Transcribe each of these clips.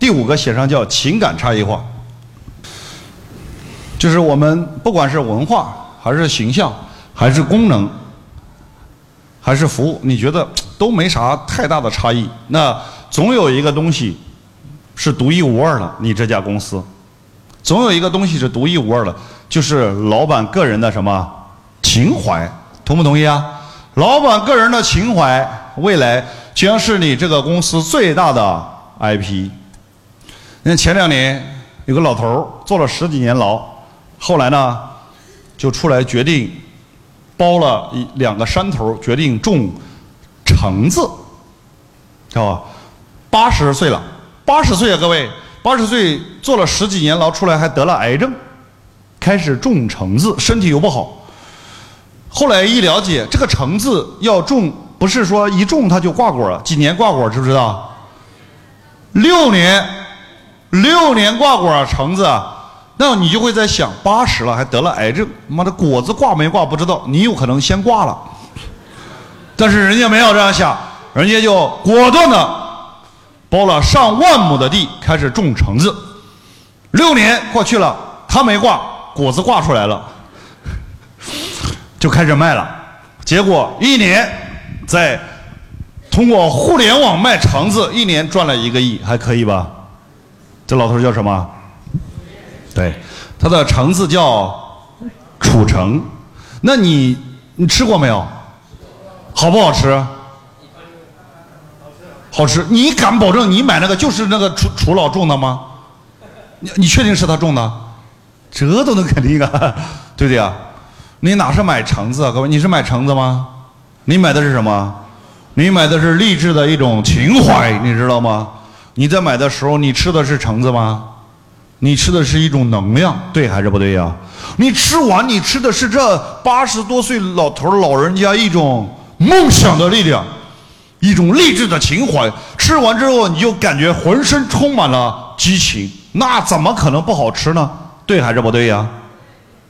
第五个写上叫情感差异化，就是我们不管是文化还是形象还是功能还是服务，你觉得都没啥太大的差异，那总有一个东西是独一无二的，你这家公司，总有一个东西是独一无二的，就是老板个人的什么情怀，同不同意啊？老板个人的情怀，未来将是你这个公司最大的 IP。你看前两年有个老头儿坐了十几年牢，后来呢就出来决定包了一两个山头，决定种橙子，知道吧？八十岁了，八十岁啊，各位，八十岁坐了十几年牢出来还得了癌症，开始种橙子，身体又不好。后来一了解，这个橙子要种，不是说一种它就挂果了，几年挂果，知不知道？六年，六年挂果啊，橙子，那你就会在想，八十了还得了癌症，妈的果子挂没挂不知道，你有可能先挂了。但是人家没有这样想，人家就果断的包了上万亩的地开始种橙子。六年过去了，他没挂，果子挂出来了。就开始卖了，结果一年在通过互联网卖橙子，一年赚了一个亿，还可以吧？这老头叫什么？对，他的橙子叫楚橙。那你你吃过没有？好不好吃？好吃。你敢保证你买那个就是那个楚楚老种的吗？你你确定是他种的？这都能肯定啊，对不对啊？你哪是买橙子啊，各位？你是买橙子吗？你买的是什么？你买的是励志的一种情怀，你知道吗？你在买的时候，你吃的是橙子吗？你吃的是一种能量，对还是不对呀？你吃完，你吃的是这八十多岁老头老人家一种梦想的力量，一种励志的情怀。吃完之后，你就感觉浑身充满了激情，那怎么可能不好吃呢？对还是不对呀？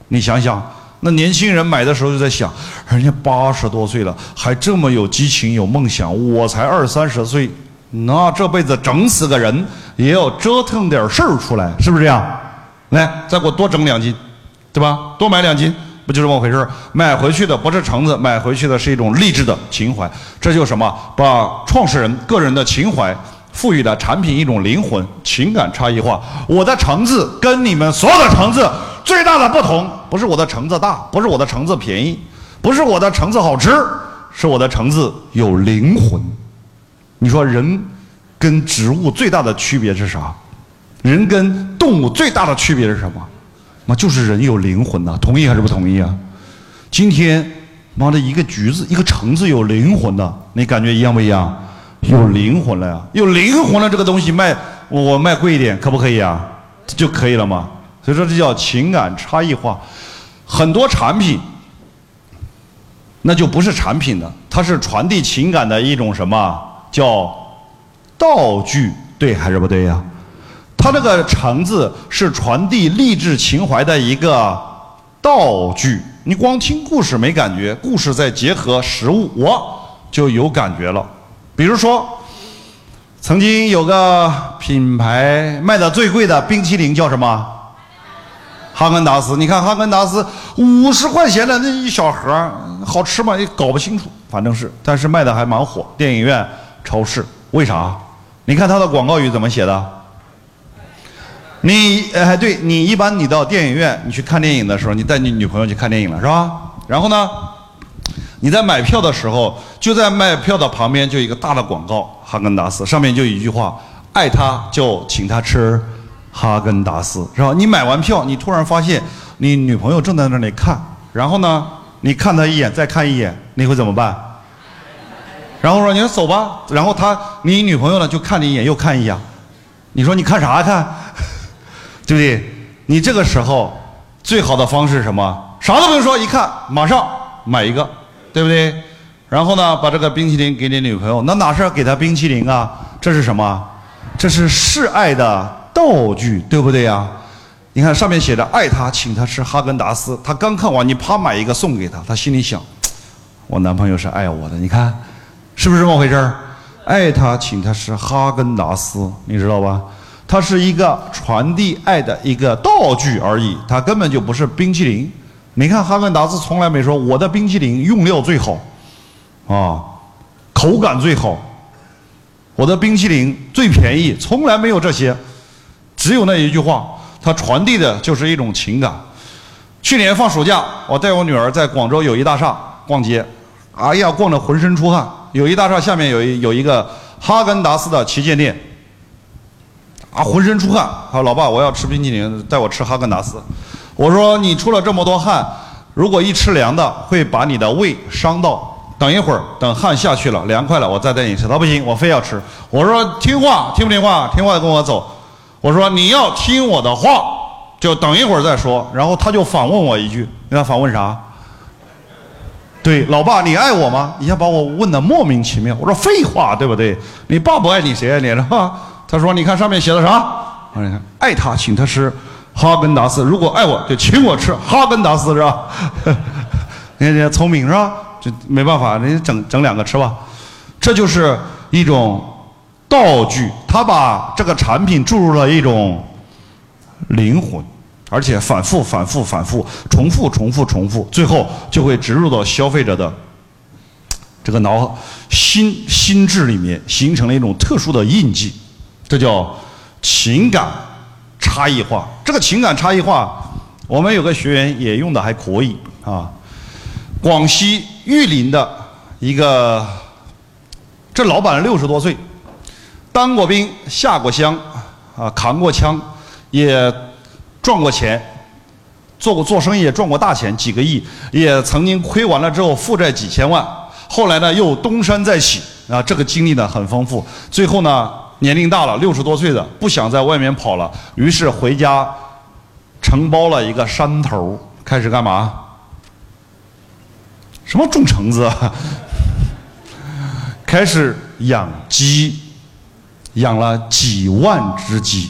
你想想。那年轻人买的时候就在想，人家八十多岁了，还这么有激情、有梦想，我才二三十岁，那这辈子整死个人也要折腾点事儿出来，是不是这样？来，再给我多整两斤，对吧？多买两斤，不就这么回事买回去的不是橙子，买回去的是一种励志的情怀，这就是什么？把创始人个人的情怀赋予了产品一种灵魂，情感差异化。我的橙子跟你们所有的橙子。最大的不同不是我的橙子大，不是我的橙子便宜，不是我的橙子好吃，是我的橙子有灵魂。你说人跟植物最大的区别是啥？人跟动物最大的区别是什么？那就是人有灵魂呐，同意还是不同意啊？今天妈的一个橘子，一个橙子有灵魂的，你感觉一样不一样？有灵魂了呀，有灵魂了，这个东西卖我卖贵一点可不可以啊？就可以了吗？所以说这叫情感差异化，很多产品，那就不是产品的，它是传递情感的一种什么叫道具，对还是不对呀？它这个橙子是传递励志情怀的一个道具，你光听故事没感觉，故事再结合实物，我就有感觉了。比如说，曾经有个品牌卖的最贵的冰淇淋叫什么？哈根达斯，你看哈根达斯五十块钱的那一小盒，好吃吗？也搞不清楚，反正是，但是卖的还蛮火。电影院、超市，为啥？你看它的广告语怎么写的？你哎，对你一般你到电影院，你去看电影的时候，你带你女朋友去看电影了是吧？然后呢，你在买票的时候，就在卖票的旁边就一个大的广告，哈根达斯上面就一句话：爱他就请他吃。哈根达斯是吧？你买完票，你突然发现你女朋友正在那里看，然后呢，你看她一眼，再看一眼，你会怎么办？然后说你走吧，然后他你女朋友呢就看你一眼又看一眼，你说你看啥看？对不对？你这个时候最好的方式是什么？啥都不用说，一看马上买一个，对不对？然后呢，把这个冰淇淋给你女朋友，那哪是给她冰淇淋啊？这是什么？这是示爱的。道具对不对呀？你看上面写着“爱他，请他吃哈根达斯”。他刚看完，你啪买一个送给他，他心里想：我男朋友是爱我的。你看，是不是这么回事儿？爱他，请他吃哈根达斯，你知道吧？它是一个传递爱的一个道具而已，它根本就不是冰淇淋。你看哈根达斯从来没说我的冰淇淋用料最好，啊，口感最好，我的冰淇淋最便宜，从来没有这些，只有那一句话，它传递的就是一种情感。去年放暑假，我带我女儿在广州友谊大厦逛街，哎呀，逛得浑身出汗。友谊大厦下面有一有一个哈根达斯的旗舰店。啊，浑身出汗！他说老爸，我要吃冰淇淋，带我吃哈根达斯。我说你出了这么多汗，如果一吃凉的，会把你的胃伤到。等一会儿，等汗下去了，凉快了，我再带你吃。他不行，我非要吃。我说听话，听不听话？听话跟我走。我说你要听我的话，就等一会儿再说。然后他就反问我一句，你看反问啥？对，老爸，你爱我吗？一下把我问的莫名其妙。我说废话，对不对？你爸不爱你，谁爱你？是吧？他说：“你看上面写的啥？啊，你看，爱他请他吃哈根达斯，如果爱我就请我吃哈根达斯，是吧？你 看人家聪明是吧？就没办法，人家整整两个吃吧。这就是一种道具，他把这个产品注入了一种灵魂，而且反复、反复、反复、重复、重复、重复，最后就会植入到消费者的这个脑心心智里面，形成了一种特殊的印记。”这叫情感差异化。这个情感差异化，我们有个学员也用的还可以啊。广西玉林的一个，这老板六十多岁，当过兵，下过乡，啊，扛过枪，也赚过钱，做过做生意也赚过大钱，几个亿，也曾经亏完了之后负债几千万，后来呢又东山再起啊，这个经历呢很丰富，最后呢。年龄大了，六十多岁的不想在外面跑了，于是回家承包了一个山头，开始干嘛？什么种橙子？开始养鸡，养了几万只鸡，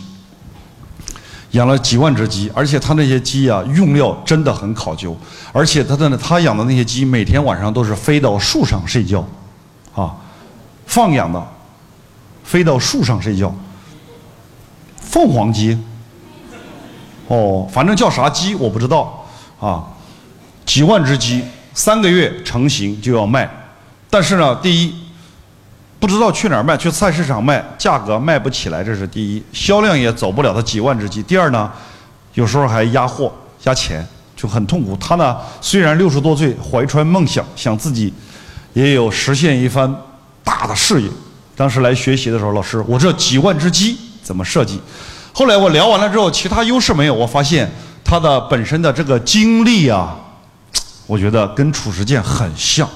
养了几万只鸡，而且他那些鸡啊，用料真的很考究，而且他的他养的那些鸡，每天晚上都是飞到树上睡觉，啊，放养的。飞到树上睡觉，凤凰鸡，哦，反正叫啥鸡我不知道啊，几万只鸡，三个月成型就要卖，但是呢，第一，不知道去哪儿卖，去菜市场卖，价格卖不起来，这是第一，销量也走不了。它几万只鸡，第二呢，有时候还压货压钱，就很痛苦。他呢，虽然六十多岁，怀揣梦想，想自己也有实现一番大的事业。当时来学习的时候，老师，我这几万只鸡怎么设计？后来我聊完了之后，其他优势没有，我发现它的本身的这个经历啊，我觉得跟褚时健很像，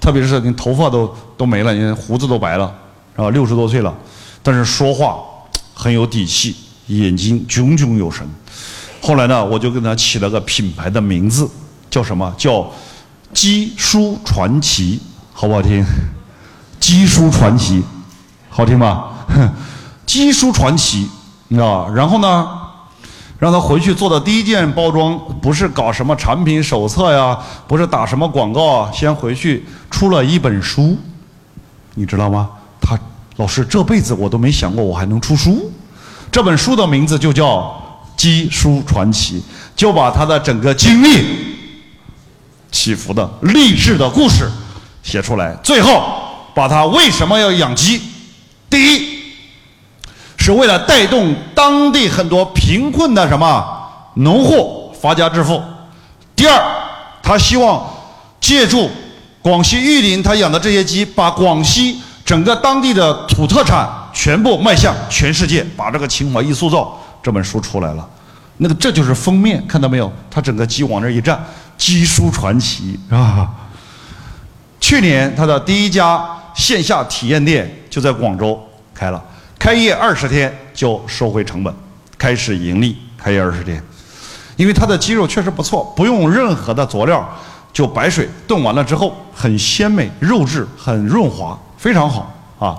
特别是你头发都都没了，你胡子都白了，是吧？六十多岁了，但是说话很有底气，眼睛炯炯有神。后来呢，我就给他起了个品牌的名字，叫什么叫“鸡叔传奇”，好不好听？“ 鸡叔传奇”。好听吧？鸡叔传奇，你知道吧？然后呢，让他回去做的第一件包装，不是搞什么产品手册呀，不是打什么广告啊，先回去出了一本书，你知道吗？他老师这辈子我都没想过我还能出书，这本书的名字就叫《鸡书传奇》，就把他的整个经历、起伏的励志的故事写出来，最后把他为什么要养鸡。第一，是为了带动当地很多贫困的什么农户发家致富；第二，他希望借助广西玉林他养的这些鸡，把广西整个当地的土特产全部卖向全世界，把这个情怀一塑造，这本书出来了。那个这就是封面，看到没有？他整个鸡往那一站，鸡书传奇啊！去年他的第一家线下体验店。就在广州开了，开业二十天就收回成本，开始盈利。开业二十天，因为它的鸡肉确实不错，不用任何的佐料，就白水炖完了之后很鲜美，肉质很润滑，非常好啊。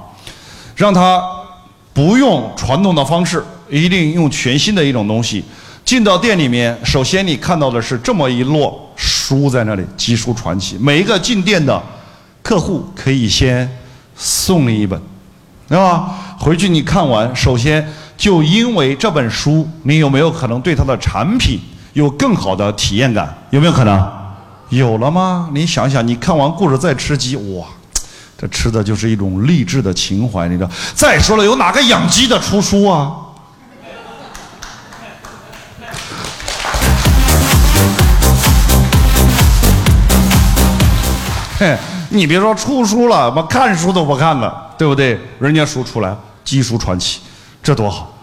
让它不用传统的方式，一定用全新的一种东西。进到店里面，首先你看到的是这么一摞书在那里，《鸡书传奇》，每一个进店的客户可以先。送你一本，对吧？回去你看完，首先就因为这本书，你有没有可能对它的产品有更好的体验感？有没有可能？有了吗？你想想，你看完故事再吃鸡，哇，这吃的就是一种励志的情怀，你知道？再说了，有哪个养鸡的出书啊？嘿，你别说出书了，我看书都不看了，对不对？人家书出来，鸡书传奇，这多好！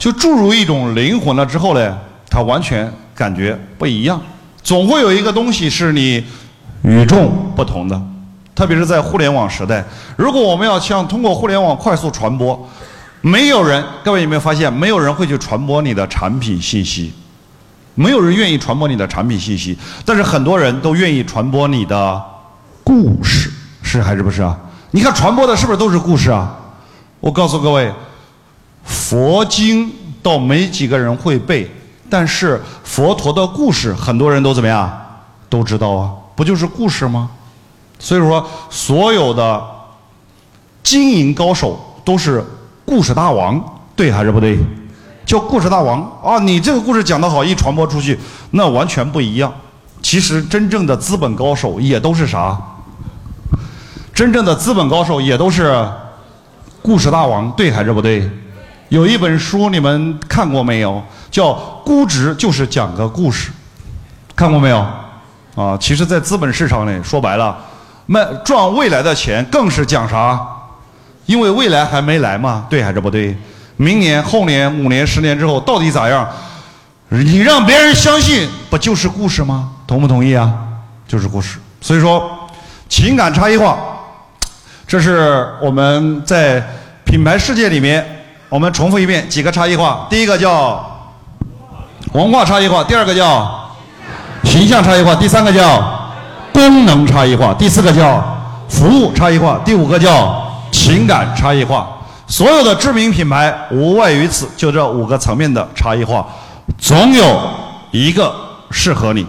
就注入一种灵魂了之后呢，它完全感觉不一样。总会有一个东西是你与众不同的，特别是在互联网时代。如果我们要想通过互联网快速传播，没有人，各位有没有发现，没有人会去传播你的产品信息，没有人愿意传播你的产品信息，但是很多人都愿意传播你的故事，是还是不是啊？你看传播的是不是都是故事啊？我告诉各位，佛经倒没几个人会背。但是佛陀的故事，很多人都怎么样，都知道啊？不就是故事吗？所以说，所有的经营高手都是故事大王，对还是不对？叫故事大王啊！你这个故事讲得好，一传播出去，那完全不一样。其实真正的资本高手也都是啥？真正的资本高手也都是故事大王，对还是不对？有一本书你们看过没有？叫《估值就是讲个故事》，看过没有？啊，其实，在资本市场里，说白了，卖赚未来的钱更是讲啥？因为未来还没来嘛，对还是不对？明年、后年、五年、十年之后到底咋样？你让别人相信，不就是故事吗？同不同意啊？就是故事。所以说，情感差异化，这是我们在品牌世界里面。我们重复一遍几个差异化，第一个叫文化差异化，第二个叫形象差异化，第三个叫功能差异化，第四个叫服务差异化，第五个叫情感差异化。所有的知名品牌无外于此，就这五个层面的差异化，总有一个适合你。